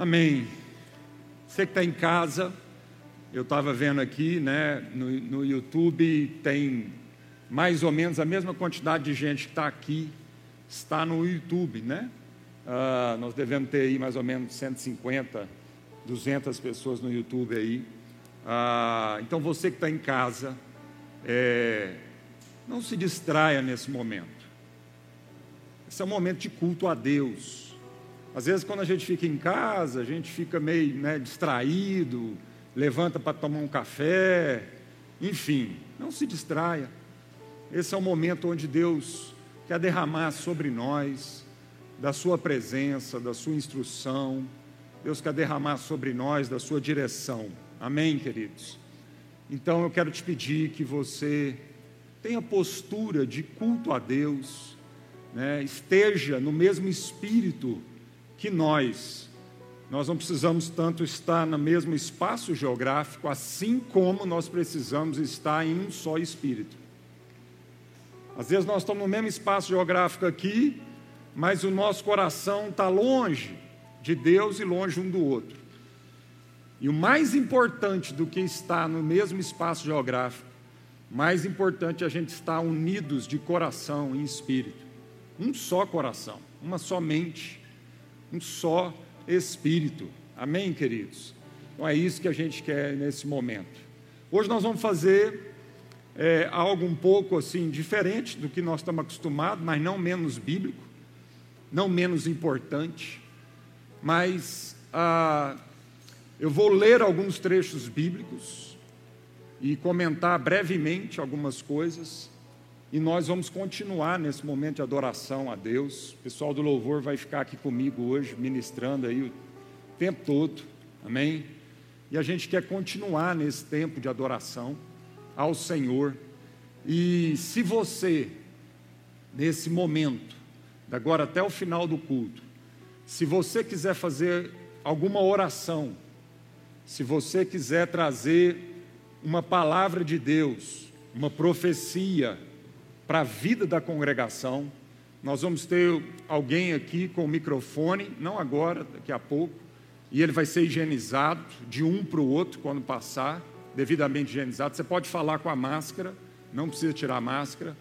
Amém. Você que está em casa, eu estava vendo aqui, né, no, no YouTube tem mais ou menos a mesma quantidade de gente que está aqui, está no YouTube, né? Ah, nós devemos ter aí mais ou menos 150, 200 pessoas no YouTube aí. Ah, então você que está em casa, é, não se distraia nesse momento. Esse é um momento de culto a Deus. Às vezes, quando a gente fica em casa, a gente fica meio né, distraído, levanta para tomar um café, enfim, não se distraia. Esse é o momento onde Deus quer derramar sobre nós da Sua presença, da Sua instrução. Deus quer derramar sobre nós da Sua direção. Amém, queridos? Então eu quero te pedir que você tenha postura de culto a Deus, né? esteja no mesmo espírito que nós, nós não precisamos tanto estar no mesmo espaço geográfico, assim como nós precisamos estar em um só espírito. Às vezes nós estamos no mesmo espaço geográfico aqui, mas o nosso coração está longe de Deus e longe um do outro. E o mais importante do que estar no mesmo espaço geográfico, mais importante é a gente estar unidos de coração e espírito. Um só coração, uma só mente, um só Espírito. Amém, queridos? Então é isso que a gente quer nesse momento. Hoje nós vamos fazer é, algo um pouco assim diferente do que nós estamos acostumados, mas não menos bíblico, não menos importante. Mas ah, eu vou ler alguns trechos bíblicos e comentar brevemente algumas coisas. E nós vamos continuar nesse momento de adoração a Deus. O pessoal do louvor vai ficar aqui comigo hoje, ministrando aí o tempo todo. Amém? E a gente quer continuar nesse tempo de adoração ao Senhor. E se você, nesse momento, da agora até o final do culto, se você quiser fazer alguma oração, se você quiser trazer uma palavra de Deus, uma profecia, para a vida da congregação. Nós vamos ter alguém aqui com o microfone, não agora, daqui a pouco, e ele vai ser higienizado de um para o outro quando passar, devidamente higienizado. Você pode falar com a máscara, não precisa tirar a máscara,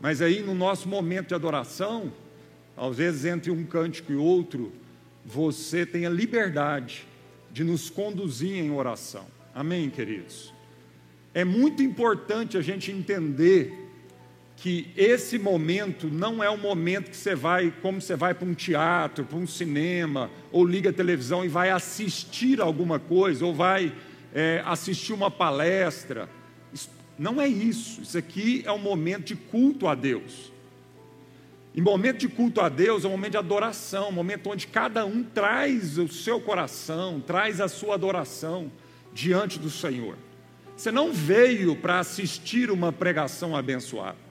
mas aí no nosso momento de adoração, às vezes entre um cântico e outro, você tem a liberdade de nos conduzir em oração. Amém, queridos? É muito importante a gente entender que esse momento não é o momento que você vai, como você vai para um teatro, para um cinema, ou liga a televisão e vai assistir alguma coisa, ou vai é, assistir uma palestra. Isso, não é isso. Isso aqui é um momento de culto a Deus. E momento de culto a Deus é um momento de adoração, um momento onde cada um traz o seu coração, traz a sua adoração diante do Senhor. Você não veio para assistir uma pregação abençoada.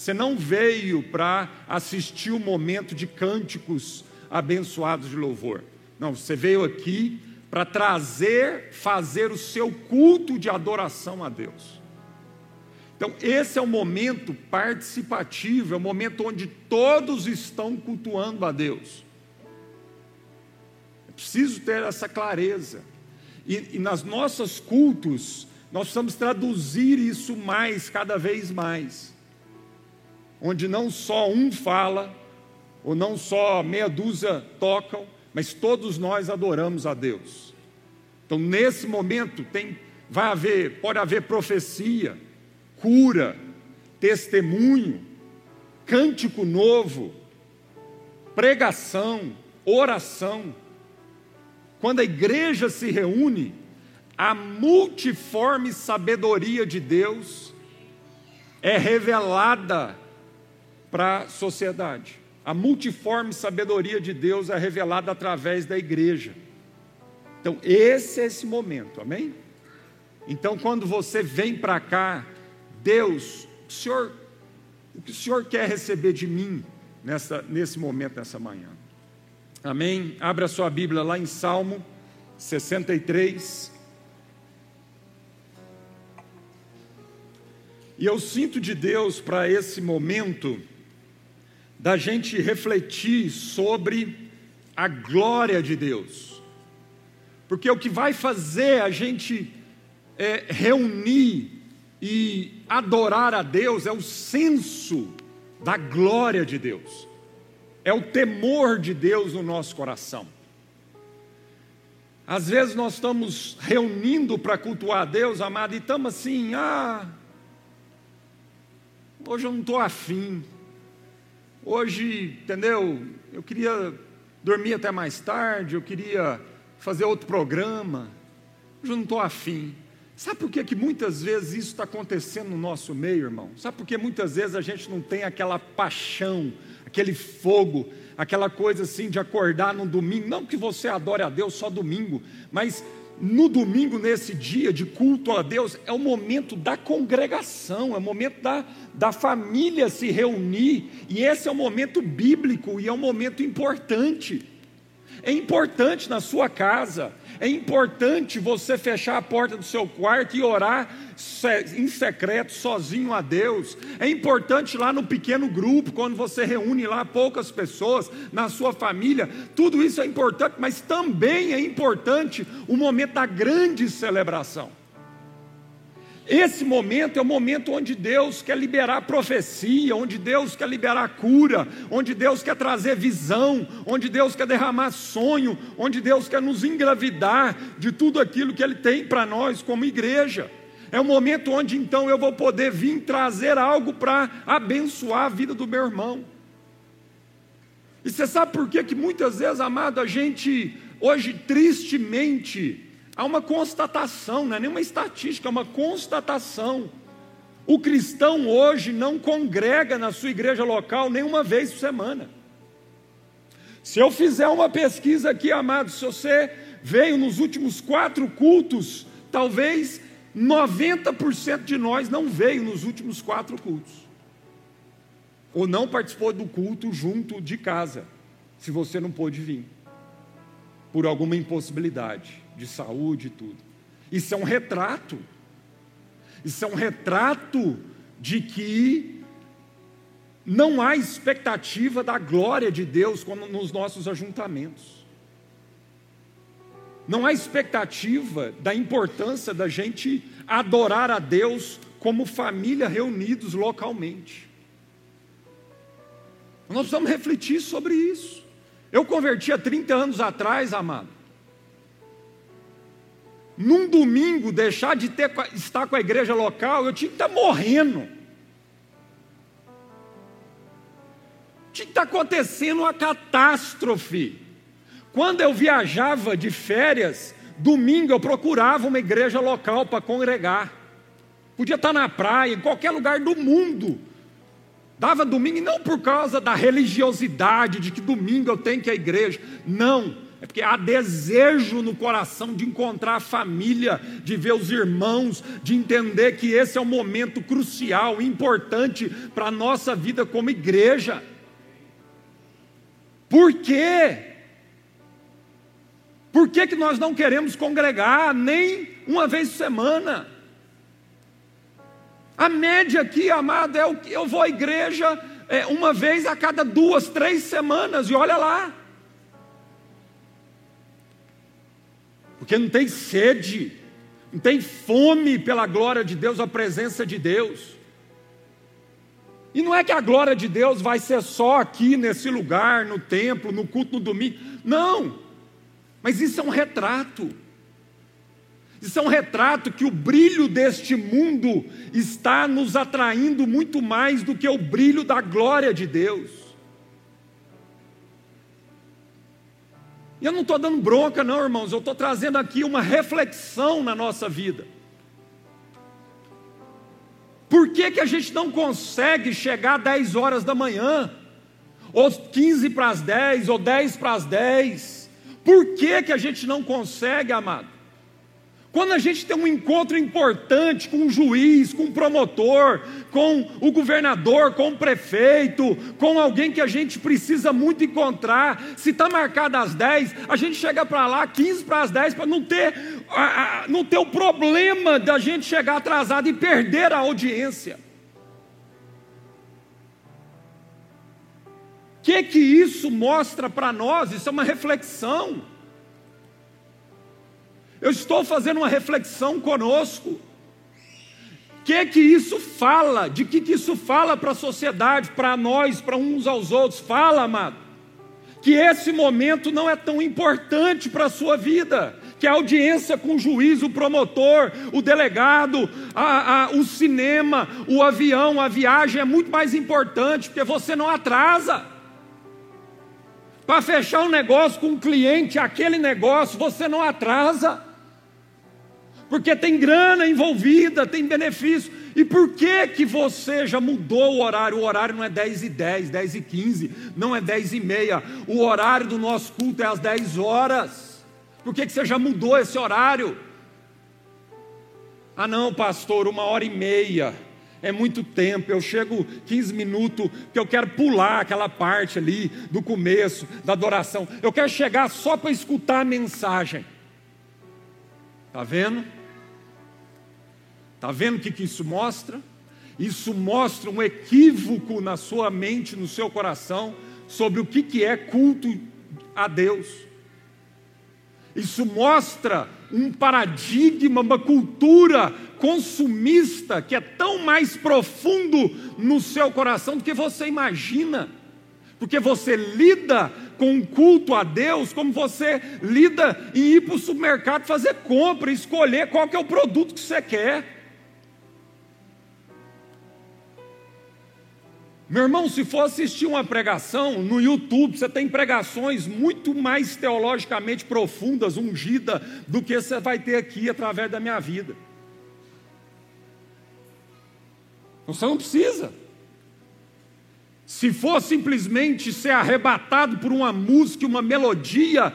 Você não veio para assistir o momento de cânticos abençoados de louvor. Não, você veio aqui para trazer, fazer o seu culto de adoração a Deus. Então, esse é o momento participativo, é o momento onde todos estão cultuando a Deus. É preciso ter essa clareza. E, e nas nossos cultos, nós precisamos traduzir isso mais, cada vez mais onde não só um fala, ou não só meia dúzia tocam, mas todos nós adoramos a Deus. Então, nesse momento, tem, vai haver, pode haver profecia, cura, testemunho, cântico novo, pregação, oração. Quando a igreja se reúne, a multiforme sabedoria de Deus é revelada para a sociedade. A multiforme sabedoria de Deus é revelada através da igreja. Então, esse é esse momento, amém? Então, quando você vem para cá, Deus, o Senhor, o que o Senhor quer receber de mim nessa, nesse momento, nessa manhã? Amém? Abra sua Bíblia lá em Salmo 63. E eu sinto de Deus para esse momento da gente refletir sobre a glória de Deus. porque o que vai fazer a gente é, reunir e adorar a Deus é o senso da glória de Deus, é o temor de Deus no nosso coração. Às vezes nós estamos reunindo para cultuar a Deus, amado, e estamos assim, ah, hoje eu não estou afim, hoje, entendeu? Eu queria dormir até mais tarde, eu queria fazer outro programa, hoje eu não estou afim. Sabe por que, que muitas vezes isso está acontecendo no nosso meio, irmão? Sabe por que muitas vezes a gente não tem aquela paixão, aquele fogo, aquela coisa assim de acordar no domingo? Não que você adore a Deus só domingo, mas no domingo, nesse dia de culto a Deus, é o momento da congregação, é o momento da, da família se reunir, e esse é o momento bíblico e é um momento importante. É importante na sua casa, é importante você fechar a porta do seu quarto e orar em secreto, sozinho a Deus. É importante lá no pequeno grupo, quando você reúne lá poucas pessoas, na sua família. Tudo isso é importante, mas também é importante o momento da grande celebração. Esse momento é o momento onde Deus quer liberar profecia, onde Deus quer liberar cura, onde Deus quer trazer visão, onde Deus quer derramar sonho, onde Deus quer nos engravidar de tudo aquilo que Ele tem para nós como igreja. É o momento onde então eu vou poder vir trazer algo para abençoar a vida do meu irmão. E você sabe por que, que muitas vezes, amado, a gente hoje tristemente Há uma constatação, não é nenhuma estatística, é uma constatação. O cristão hoje não congrega na sua igreja local nenhuma vez por semana. Se eu fizer uma pesquisa aqui, amado, se você veio nos últimos quatro cultos, talvez 90% de nós não veio nos últimos quatro cultos. Ou não participou do culto junto de casa, se você não pôde vir, por alguma impossibilidade de saúde e tudo. Isso é um retrato. Isso é um retrato de que não há expectativa da glória de Deus nos nossos ajuntamentos. Não há expectativa da importância da gente adorar a Deus como família reunidos localmente. Nós precisamos refletir sobre isso. Eu converti há 30 anos atrás, amado num domingo, deixar de ter, estar com a igreja local, eu tinha que estar morrendo. Tinha que estar acontecendo uma catástrofe. Quando eu viajava de férias, domingo eu procurava uma igreja local para congregar. Podia estar na praia, em qualquer lugar do mundo. Dava domingo, e não por causa da religiosidade, de que domingo eu tenho que ir à igreja. Não é porque há desejo no coração de encontrar a família, de ver os irmãos, de entender que esse é um momento crucial, importante para a nossa vida como igreja. Por quê? Por que, que nós não queremos congregar nem uma vez por semana? A média aqui, amado, é o que eu vou à igreja é, uma vez a cada duas, três semanas, e olha lá. Porque não tem sede, não tem fome pela glória de Deus, a presença de Deus. E não é que a glória de Deus vai ser só aqui nesse lugar, no templo, no culto no domingo. Não. Mas isso é um retrato. Isso é um retrato que o brilho deste mundo está nos atraindo muito mais do que o brilho da glória de Deus. E eu não estou dando bronca, não, irmãos, eu estou trazendo aqui uma reflexão na nossa vida. Por que, que a gente não consegue chegar às 10 horas da manhã? Ou 15 para as 10, ou 10 para as 10? Por que, que a gente não consegue, amado? Quando a gente tem um encontro importante com um juiz, com um promotor, com o governador, com o prefeito, com alguém que a gente precisa muito encontrar, se está marcado às 10, a gente chega para lá 15 para as 10 para não ter, não ter o problema da gente chegar atrasado e perder a audiência. O que, que isso mostra para nós? Isso é uma reflexão. Eu estou fazendo uma reflexão conosco. O que que isso fala? De que que isso fala para a sociedade, para nós, para uns aos outros? Fala, amado. Que esse momento não é tão importante para a sua vida que a audiência com o juiz, o promotor, o delegado, a, a, o cinema, o avião, a viagem é muito mais importante, porque você não atrasa. Para fechar um negócio com um cliente, aquele negócio, você não atrasa. Porque tem grana envolvida, tem benefício. E por que que você já mudou o horário? O horário não é 10 e 10, 10 e 15, não é 10 e meia. O horário do nosso culto é às 10 horas. Por que, que você já mudou esse horário? Ah, não, pastor, uma hora e meia. É muito tempo, eu chego 15 minutos, porque eu quero pular aquela parte ali do começo, da adoração. Eu quero chegar só para escutar a mensagem. Está vendo? Está vendo o que, que isso mostra? Isso mostra um equívoco na sua mente, no seu coração, sobre o que, que é culto a Deus. Isso mostra um paradigma, uma cultura consumista que é tão mais profundo no seu coração do que você imagina. Porque você lida com o culto a Deus como você lida em ir para o supermercado fazer compra, escolher qual que é o produto que você quer. Meu irmão, se for assistir uma pregação no YouTube, você tem pregações muito mais teologicamente profundas, ungidas, do que você vai ter aqui através da minha vida. Você não precisa. Se for simplesmente ser arrebatado por uma música, uma melodia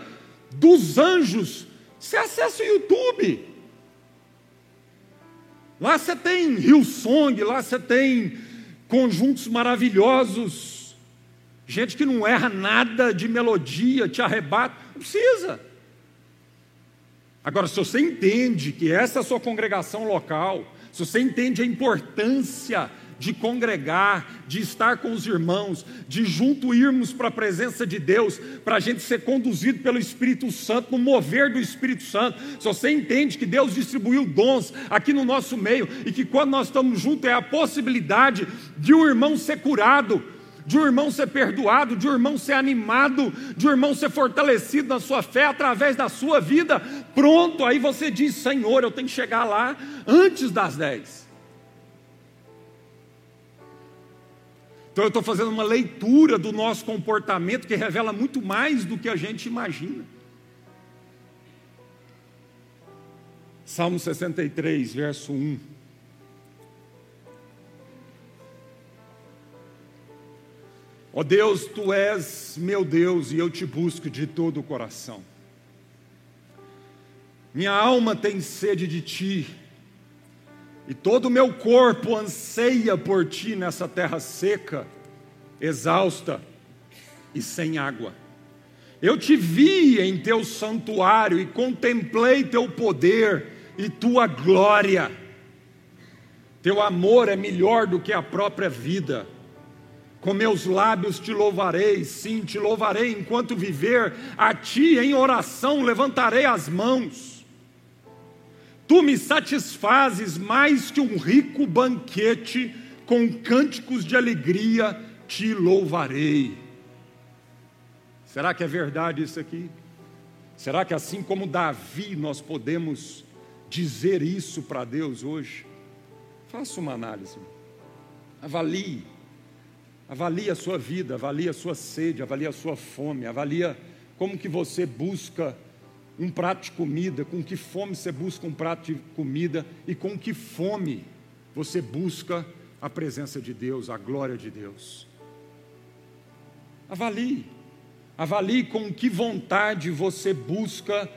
dos anjos, você acessa o YouTube. Lá você tem Hillsong, lá você tem conjuntos maravilhosos, gente que não erra nada de melodia, te arrebata, não precisa. Agora, se você entende que essa é a sua congregação local, se você entende a importância de congregar, de estar com os irmãos, de junto irmos para a presença de Deus, para a gente ser conduzido pelo Espírito Santo, no mover do Espírito Santo. Se você entende que Deus distribuiu dons aqui no nosso meio e que quando nós estamos juntos é a possibilidade de um irmão ser curado, de um irmão ser perdoado, de um irmão ser animado, de um irmão ser fortalecido na sua fé através da sua vida, pronto, aí você diz: Senhor, eu tenho que chegar lá antes das dez. Então eu estou fazendo uma leitura do nosso comportamento que revela muito mais do que a gente imagina. Salmo 63, verso 1. Ó oh Deus, tu és meu Deus e eu te busco de todo o coração. Minha alma tem sede de ti e todo o meu corpo anseia por ti nessa terra seca, exausta e sem água. Eu te vi em teu santuário e contemplei teu poder e tua glória. Teu amor é melhor do que a própria vida. Com meus lábios te louvarei, sim, te louvarei enquanto viver. A ti em oração levantarei as mãos. Tu me satisfazes mais que um rico banquete, com cânticos de alegria te louvarei. Será que é verdade isso aqui? Será que assim como Davi nós podemos dizer isso para Deus hoje? Faça uma análise. Avalie. Avalie a sua vida, avalie a sua sede, avalie a sua fome, avalie como que você busca um prato de comida, com que fome você busca um prato de comida e com que fome você busca a presença de Deus, a glória de Deus. Avalie, avalie com que vontade você busca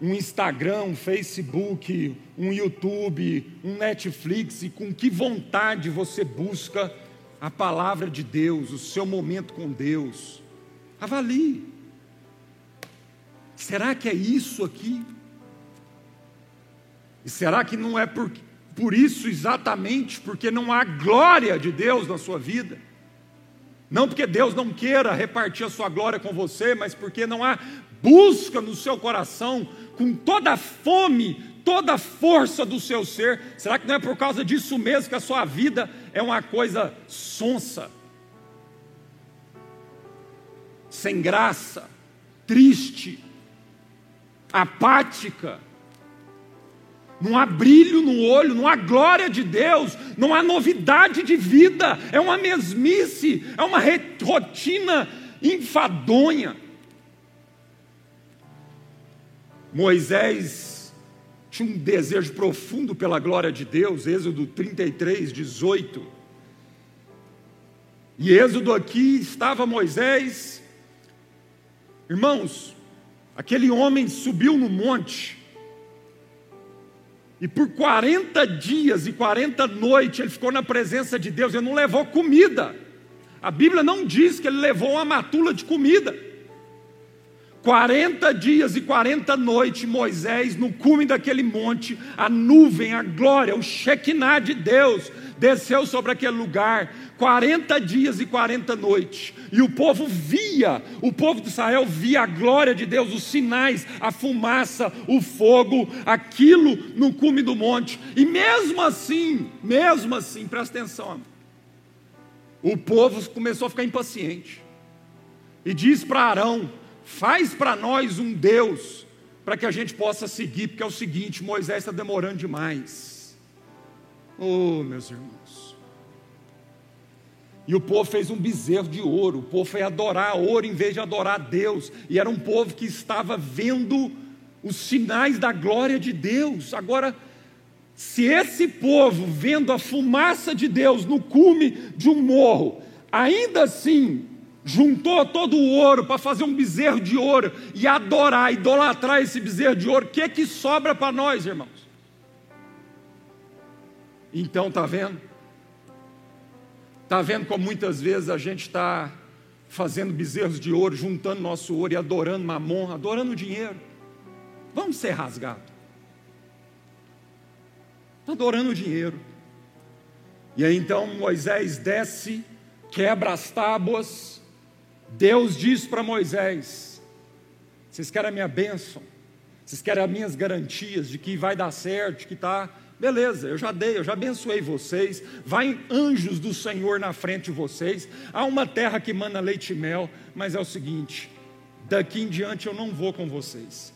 um Instagram, um Facebook, um YouTube, um Netflix e com que vontade você busca a palavra de Deus, o seu momento com Deus. Avalie. Será que é isso aqui? E será que não é por, por isso exatamente, porque não há glória de Deus na sua vida? Não porque Deus não queira repartir a sua glória com você, mas porque não há busca no seu coração com toda a fome, toda a força do seu ser. Será que não é por causa disso mesmo que a sua vida é uma coisa sonsa, sem graça, triste, apática? não há brilho no olho, não há glória de Deus, não há novidade de vida, é uma mesmice, é uma rotina enfadonha. Moisés tinha um desejo profundo pela glória de Deus, Êxodo 33, 18. E Êxodo aqui estava Moisés, irmãos, aquele homem subiu no monte, e por 40 dias e 40 noites ele ficou na presença de Deus, ele não levou comida. A Bíblia não diz que ele levou uma matula de comida. 40 dias e 40 noites, Moisés, no cume daquele monte, a nuvem, a glória, o Shekinah de Deus desceu sobre aquele lugar. 40 dias e 40 noites, e o povo via, o povo de Israel via a glória de Deus, os sinais, a fumaça, o fogo, aquilo no cume do monte, e mesmo assim, mesmo assim, presta atenção, o povo começou a ficar impaciente, e diz para Arão: faz para nós um Deus, para que a gente possa seguir, porque é o seguinte: Moisés está demorando demais. Oh, meus irmãos. E o povo fez um bezerro de ouro, o povo foi adorar ouro em vez de adorar Deus, e era um povo que estava vendo os sinais da glória de Deus. Agora, se esse povo, vendo a fumaça de Deus no cume de um morro, ainda assim juntou todo o ouro para fazer um bezerro de ouro e adorar, idolatrar esse bezerro de ouro, o que que sobra para nós, irmãos? Então, está vendo? Está vendo como muitas vezes a gente está fazendo bezerros de ouro, juntando nosso ouro e adorando mamon, adorando dinheiro. Vamos ser rasgados. Está adorando dinheiro. E aí então Moisés desce, quebra as tábuas. Deus diz para Moisés: Vocês querem a minha bênção? Vocês querem as minhas garantias de que vai dar certo, de que está Beleza, eu já dei, eu já abençoei vocês. Vai anjos do Senhor na frente de vocês. Há uma terra que manda leite e mel, mas é o seguinte: daqui em diante eu não vou com vocês.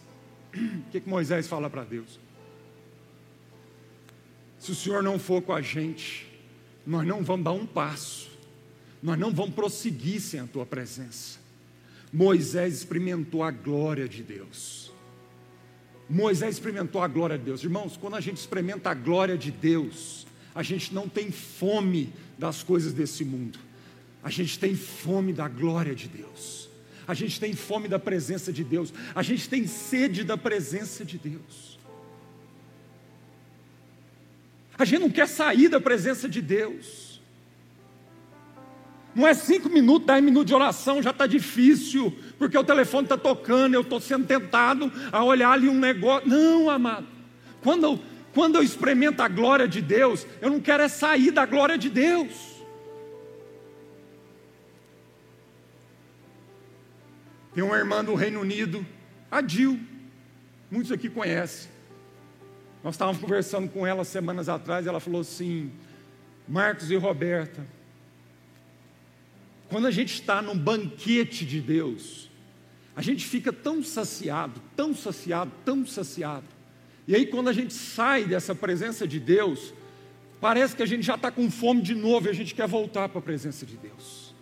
O que, que Moisés fala para Deus? Se o Senhor não for com a gente, nós não vamos dar um passo, nós não vamos prosseguir sem a tua presença. Moisés experimentou a glória de Deus. Moisés experimentou a glória de Deus. Irmãos, quando a gente experimenta a glória de Deus, a gente não tem fome das coisas desse mundo, a gente tem fome da glória de Deus, a gente tem fome da presença de Deus, a gente tem sede da presença de Deus. A gente não quer sair da presença de Deus. Não é cinco minutos, dez minutos de oração, já está difícil, porque o telefone está tocando, eu estou sendo tentado a olhar ali um negócio. Não, amado. Quando eu, quando eu experimento a glória de Deus, eu não quero é sair da glória de Deus. Tem uma irmã do Reino Unido, a Dil, muitos aqui conhecem. Nós estávamos conversando com ela semanas atrás, ela falou assim: Marcos e Roberta, quando a gente está num banquete de Deus, a gente fica tão saciado, tão saciado, tão saciado. E aí, quando a gente sai dessa presença de Deus, parece que a gente já está com fome de novo e a gente quer voltar para a presença de Deus.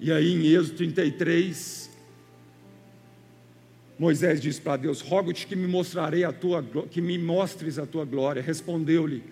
E aí, em Êxodo 33, Moisés diz para Deus: Rogo-te que me mostrarei a tua, que me mostres a tua glória. Respondeu-lhe: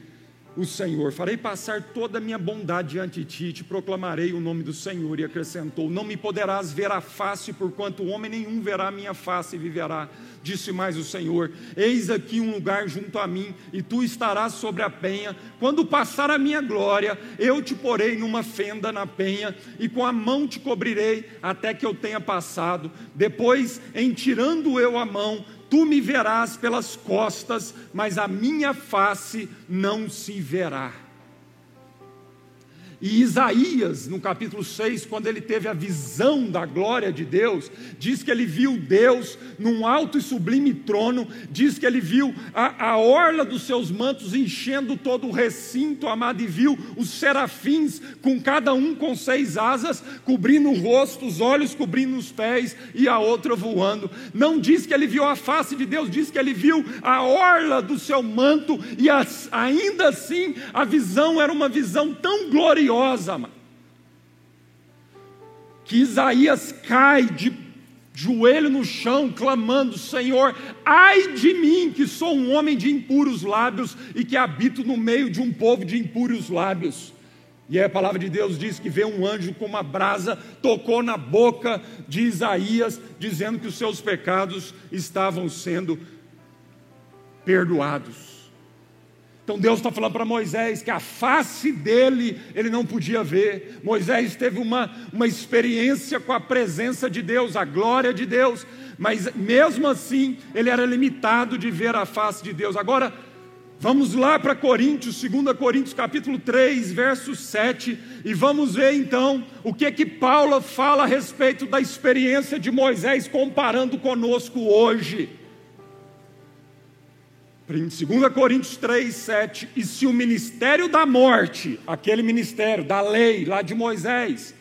o Senhor. Farei passar toda a minha bondade diante de ti, te proclamarei o nome do Senhor. E acrescentou: Não me poderás ver a face, porquanto homem nenhum verá a minha face e viverá. Disse mais o Senhor: Eis aqui um lugar junto a mim, e tu estarás sobre a penha. Quando passar a minha glória, eu te porei numa fenda na penha, e com a mão te cobrirei, até que eu tenha passado. Depois, em tirando eu a mão, Tu me verás pelas costas, mas a minha face não se verá. E Isaías, no capítulo 6, quando ele teve a visão da glória de Deus, diz que ele viu Deus num alto e sublime trono, diz que ele viu a, a orla dos seus mantos enchendo todo o recinto, amado, e viu os serafins, com cada um com seis asas, cobrindo o rosto, os olhos cobrindo os pés e a outra voando. Não diz que ele viu a face de Deus, diz que ele viu a orla do seu manto, e as, ainda assim a visão era uma visão tão gloriosa gloriosa, que Isaías cai de joelho no chão, clamando: Senhor, ai de mim, que sou um homem de impuros lábios e que habito no meio de um povo de impuros lábios. E aí a palavra de Deus diz que veio um anjo com uma brasa, tocou na boca de Isaías, dizendo que os seus pecados estavam sendo perdoados. Então Deus está falando para Moisés que a face dele ele não podia ver. Moisés teve uma, uma experiência com a presença de Deus, a glória de Deus, mas mesmo assim ele era limitado de ver a face de Deus. Agora, vamos lá para Coríntios, 2 Coríntios capítulo 3, verso 7, e vamos ver então o que que Paulo fala a respeito da experiência de Moisés comparando conosco hoje. 2 Coríntios 3, 7. E se o ministério da morte, aquele ministério da lei lá de Moisés,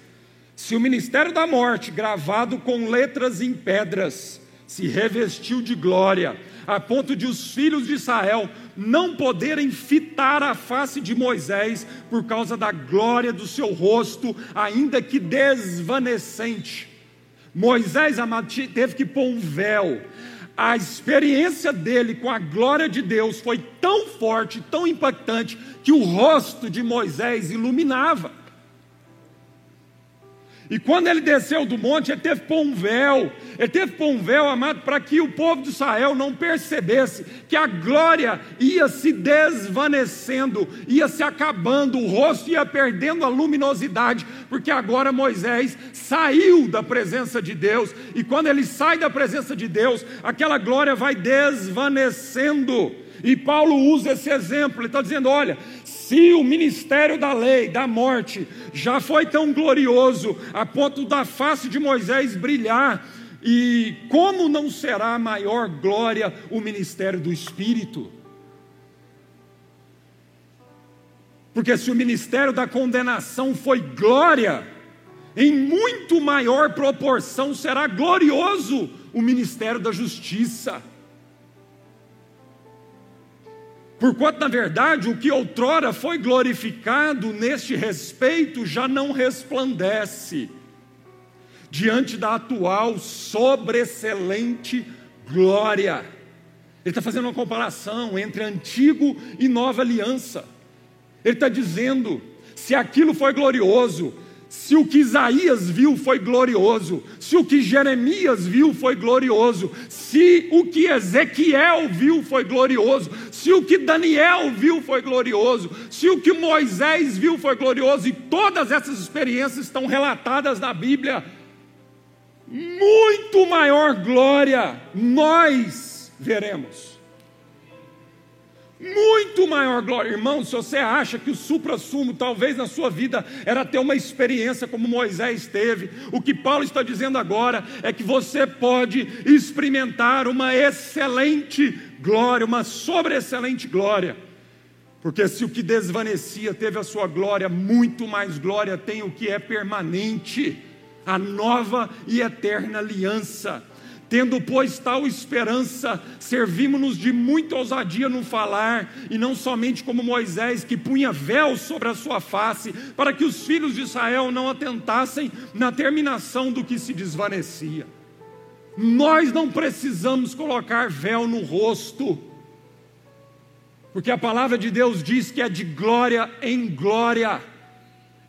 se o ministério da morte, gravado com letras em pedras, se revestiu de glória, a ponto de os filhos de Israel não poderem fitar a face de Moisés por causa da glória do seu rosto, ainda que desvanecente. Moisés, amado, teve que pôr um véu a experiência dele com a glória de Deus foi tão forte, tão impactante, que o rosto de Moisés iluminava. E quando ele desceu do monte, ele teve que pôr um véu, ele teve que pôr um véu, amado, para que o povo de Israel não percebesse que a glória ia se desvanecendo, ia se acabando, o rosto ia perdendo a luminosidade, porque agora Moisés saiu da presença de Deus, e quando ele sai da presença de Deus, aquela glória vai desvanecendo. E Paulo usa esse exemplo, ele está dizendo: olha, se o ministério da lei, da morte, já foi tão glorioso a ponto da face de Moisés brilhar, e como não será maior glória o ministério do Espírito? Porque se o ministério da condenação foi glória, em muito maior proporção será glorioso o ministério da justiça. Porquanto, na verdade, o que outrora foi glorificado neste respeito já não resplandece diante da atual sobreexcelente glória. Ele está fazendo uma comparação entre antigo e nova aliança. Ele está dizendo: se aquilo foi glorioso, se o que Isaías viu foi glorioso, se o que Jeremias viu foi glorioso, se o que Ezequiel viu foi glorioso, se o que Daniel viu foi glorioso, se o que Moisés viu foi glorioso, e todas essas experiências estão relatadas na Bíblia, muito maior glória nós veremos muito maior glória. Irmão, se você acha que o supra-sumo, talvez na sua vida, era ter uma experiência como Moisés teve, o que Paulo está dizendo agora é que você pode experimentar uma excelente glória, uma sobreexcelente glória. Porque se o que desvanecia teve a sua glória, muito mais glória tem o que é permanente, a nova e eterna aliança. Tendo, pois, tal esperança, servimos-nos de muita ousadia no falar, e não somente como Moisés, que punha véu sobre a sua face, para que os filhos de Israel não atentassem na terminação do que se desvanecia. Nós não precisamos colocar véu no rosto, porque a palavra de Deus diz que é de glória em glória.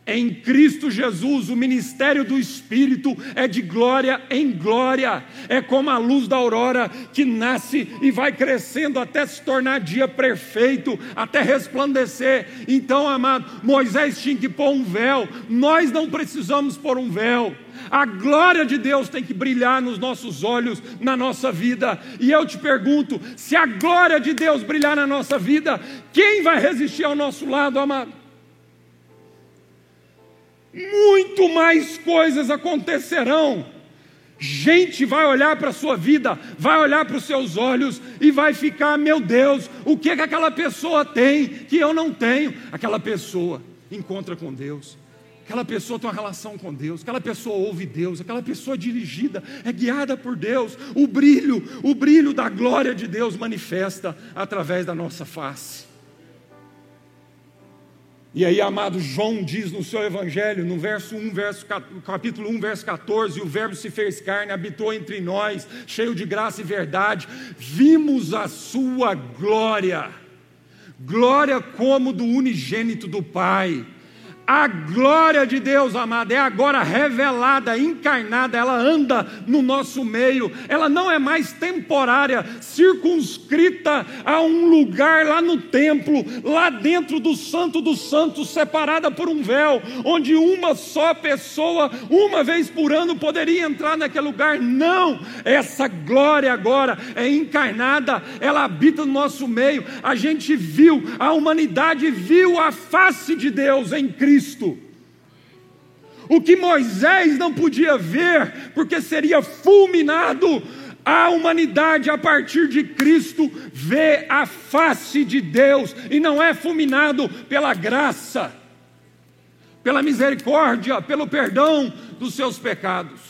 Em Cristo Jesus, o ministério do Espírito é de glória em glória, é como a luz da aurora que nasce e vai crescendo até se tornar dia perfeito, até resplandecer. Então, amado, Moisés tinha que pôr um véu, nós não precisamos pôr um véu. A glória de Deus tem que brilhar nos nossos olhos, na nossa vida. E eu te pergunto: se a glória de Deus brilhar na nossa vida, quem vai resistir ao nosso lado, amado? Muito mais coisas acontecerão. Gente vai olhar para a sua vida, vai olhar para os seus olhos e vai ficar, meu Deus, o que, que aquela pessoa tem que eu não tenho? Aquela pessoa encontra com Deus, aquela pessoa tem uma relação com Deus, aquela pessoa ouve Deus, aquela pessoa é dirigida, é guiada por Deus, o brilho, o brilho da glória de Deus manifesta através da nossa face. E aí, amado, João diz no seu evangelho, no verso 1, verso, capítulo 1, verso 14, o verbo se fez carne, habitou entre nós, cheio de graça e verdade, vimos a sua glória, glória como do unigênito do Pai a glória de Deus, amada, é agora revelada, encarnada, ela anda no nosso meio, ela não é mais temporária, circunscrita a um lugar lá no templo, lá dentro do Santo dos Santos, separada por um véu, onde uma só pessoa, uma vez por ano, poderia entrar naquele lugar. Não, essa glória agora é encarnada, ela habita no nosso meio. A gente viu, a humanidade viu a face de Deus em Cristo. Cristo. O que Moisés não podia ver, porque seria fulminado, a humanidade a partir de Cristo vê a face de Deus e não é fulminado pela graça, pela misericórdia, pelo perdão dos seus pecados.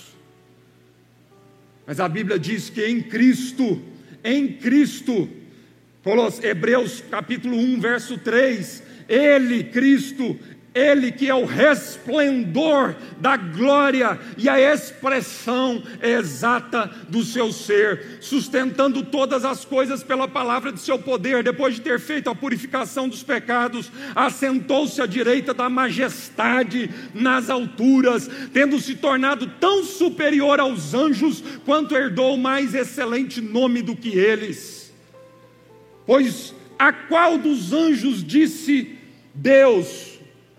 Mas a Bíblia diz que em Cristo, em Cristo, Hebreus capítulo 1, verso 3, Ele, Cristo, ele que é o resplendor da glória e a expressão exata do seu ser, sustentando todas as coisas pela palavra de seu poder, depois de ter feito a purificação dos pecados, assentou-se à direita da majestade nas alturas, tendo se tornado tão superior aos anjos, quanto herdou mais excelente nome do que eles. Pois a qual dos anjos disse Deus,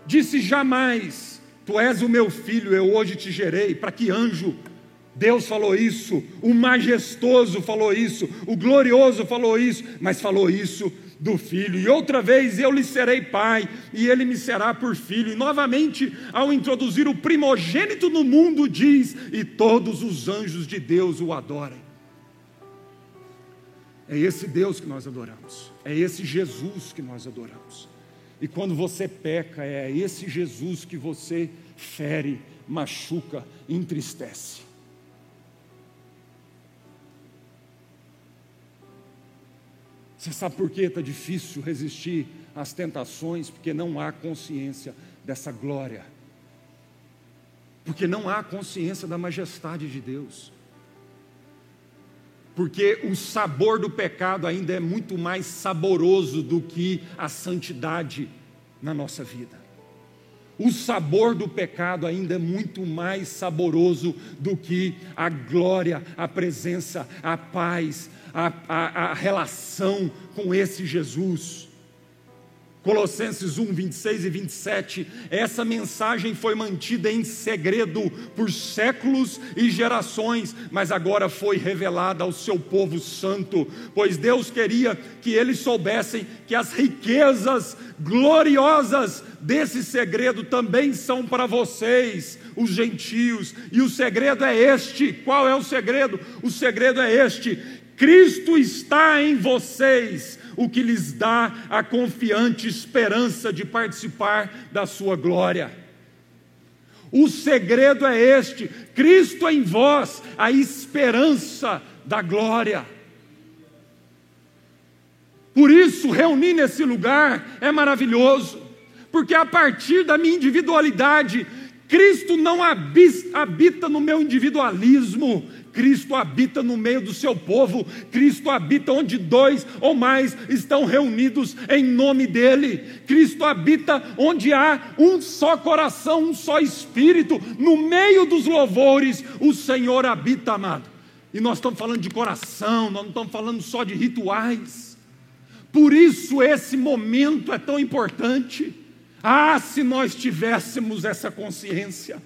disse jamais: Tu és o meu filho, eu hoje te gerei. Para que anjo? Deus falou isso, o majestoso falou isso, o glorioso falou isso, mas falou isso do filho. E outra vez eu lhe serei pai, e ele me será por filho. E novamente, ao introduzir o primogênito no mundo, diz: E todos os anjos de Deus o adorem. É esse Deus que nós adoramos, é esse Jesus que nós adoramos. E quando você peca, é esse Jesus que você fere, machuca, entristece. Você sabe por que está difícil resistir às tentações? Porque não há consciência dessa glória. Porque não há consciência da majestade de Deus porque o sabor do pecado ainda é muito mais saboroso do que a santidade na nossa vida. O sabor do pecado ainda é muito mais saboroso do que a glória, a presença, a paz, a, a, a relação com esse Jesus. Colossenses 1, 26 e 27, essa mensagem foi mantida em segredo por séculos e gerações, mas agora foi revelada ao seu povo santo, pois Deus queria que eles soubessem que as riquezas gloriosas desse segredo também são para vocês, os gentios, e o segredo é este: qual é o segredo? O segredo é este: Cristo está em vocês o que lhes dá a confiante esperança de participar da sua glória. O segredo é este: Cristo em vós, a esperança da glória. Por isso, reunir nesse lugar é maravilhoso, porque a partir da minha individualidade, Cristo não habita no meu individualismo, Cristo habita no meio do seu povo, Cristo habita onde dois ou mais estão reunidos em nome dEle, Cristo habita onde há um só coração, um só espírito, no meio dos louvores, o Senhor habita, amado. E nós estamos falando de coração, nós não estamos falando só de rituais. Por isso esse momento é tão importante. Ah, se nós tivéssemos essa consciência.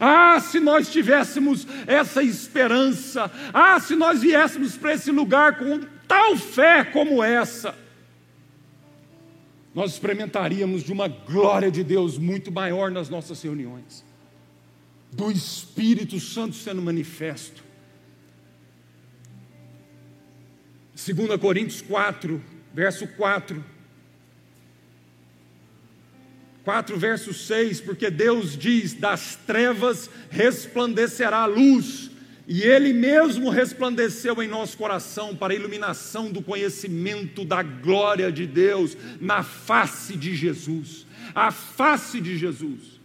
Ah, se nós tivéssemos essa esperança. Ah, se nós viéssemos para esse lugar com tal fé como essa. nós experimentaríamos de uma glória de Deus muito maior nas nossas reuniões, do Espírito Santo sendo manifesto. 2 Coríntios 4, verso 4. 4, verso 6, porque Deus diz: das trevas resplandecerá a luz, e Ele mesmo resplandeceu em nosso coração para a iluminação do conhecimento da glória de Deus na face de Jesus. A face de Jesus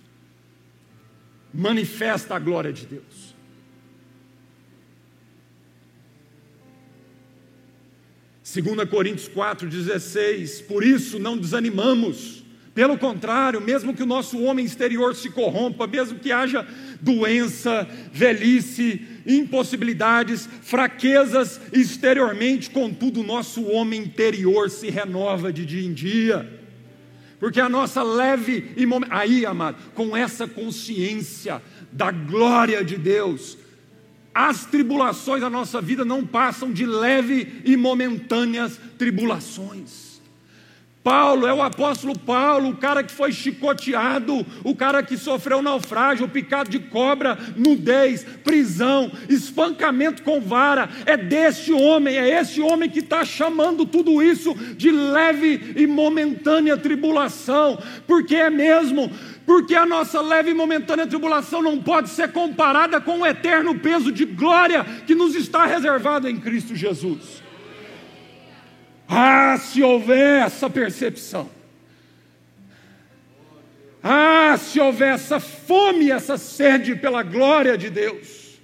manifesta a glória de Deus. Segunda Coríntios 4:16, por isso não desanimamos pelo contrário, mesmo que o nosso homem exterior se corrompa, mesmo que haja doença, velhice, impossibilidades, fraquezas exteriormente, contudo, o nosso homem interior se renova de dia em dia. Porque a nossa leve e aí, amado, com essa consciência da glória de Deus, as tribulações da nossa vida não passam de leve e momentâneas tribulações. Paulo é o apóstolo Paulo, o cara que foi chicoteado, o cara que sofreu naufrágio, picado de cobra, nudez, prisão, espancamento com vara. É deste homem, é esse homem que está chamando tudo isso de leve e momentânea tribulação, porque é mesmo. Porque a nossa leve e momentânea tribulação não pode ser comparada com o eterno peso de glória que nos está reservado em Cristo Jesus. Ah, se houver essa percepção. Ah, se houver essa fome, essa sede pela glória de Deus.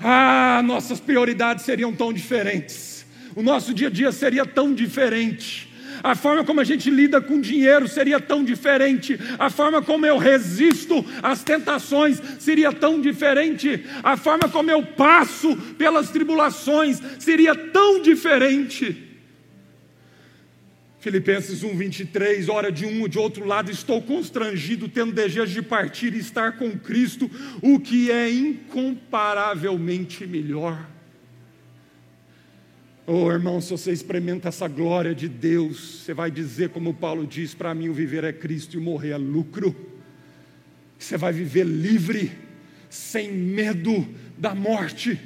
Ah, nossas prioridades seriam tão diferentes. O nosso dia a dia seria tão diferente. A forma como a gente lida com dinheiro seria tão diferente. A forma como eu resisto às tentações seria tão diferente. A forma como eu passo pelas tribulações seria tão diferente. Filipenses 1, 23, ora de um ou de outro lado, estou constrangido, tendo desejo de partir e estar com Cristo, o que é incomparavelmente melhor. Oh irmão, se você experimenta essa glória de Deus, você vai dizer, como Paulo diz: para mim o viver é Cristo e o morrer é lucro. Você vai viver livre, sem medo da morte.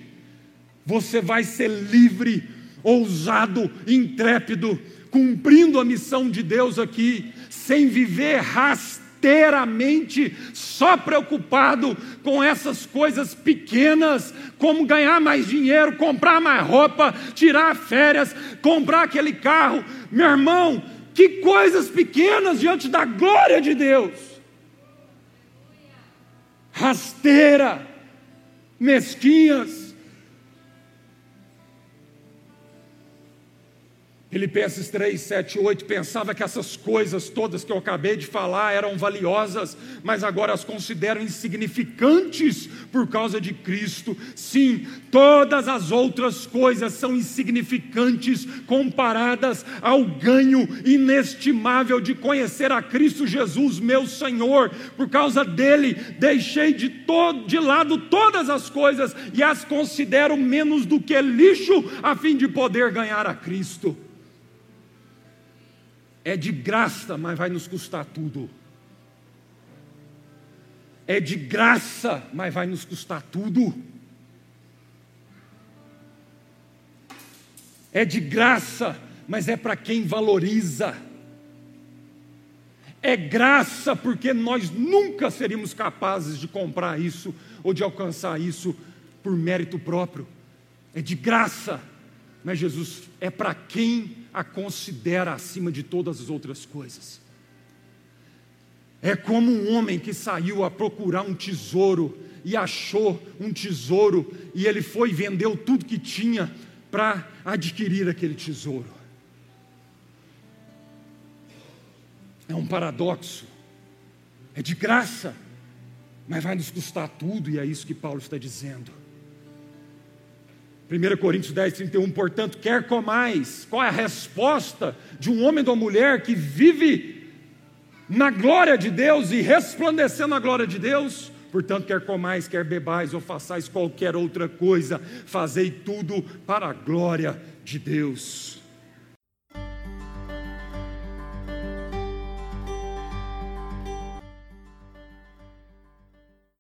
Você vai ser livre, ousado, intrépido cumprindo a missão de Deus aqui, sem viver rasteiramente, só preocupado com essas coisas pequenas, como ganhar mais dinheiro, comprar mais roupa, tirar férias, comprar aquele carro. Meu irmão, que coisas pequenas diante da glória de Deus. Rasteira, mesquinhas, Filipenses 3, 7, 8 pensava que essas coisas todas que eu acabei de falar eram valiosas, mas agora as considero insignificantes por causa de Cristo. Sim, todas as outras coisas são insignificantes comparadas ao ganho inestimável de conhecer a Cristo Jesus, meu Senhor. Por causa dele, deixei de, todo, de lado todas as coisas e as considero menos do que lixo a fim de poder ganhar a Cristo é de graça, mas vai nos custar tudo. É de graça, mas vai nos custar tudo. É de graça, mas é para quem valoriza. É graça porque nós nunca seríamos capazes de comprar isso ou de alcançar isso por mérito próprio. É de graça, mas Jesus é para quem a considera acima de todas as outras coisas. É como um homem que saiu a procurar um tesouro e achou um tesouro e ele foi e vendeu tudo que tinha para adquirir aquele tesouro. É um paradoxo. É de graça, mas vai nos custar tudo, e é isso que Paulo está dizendo. 1 Coríntios 10, 31, portanto, quer comais. Qual é a resposta de um homem ou uma mulher que vive na glória de Deus e resplandecendo na glória de Deus? Portanto, quer comais, quer bebais ou façais qualquer outra coisa, fazei tudo para a glória de Deus.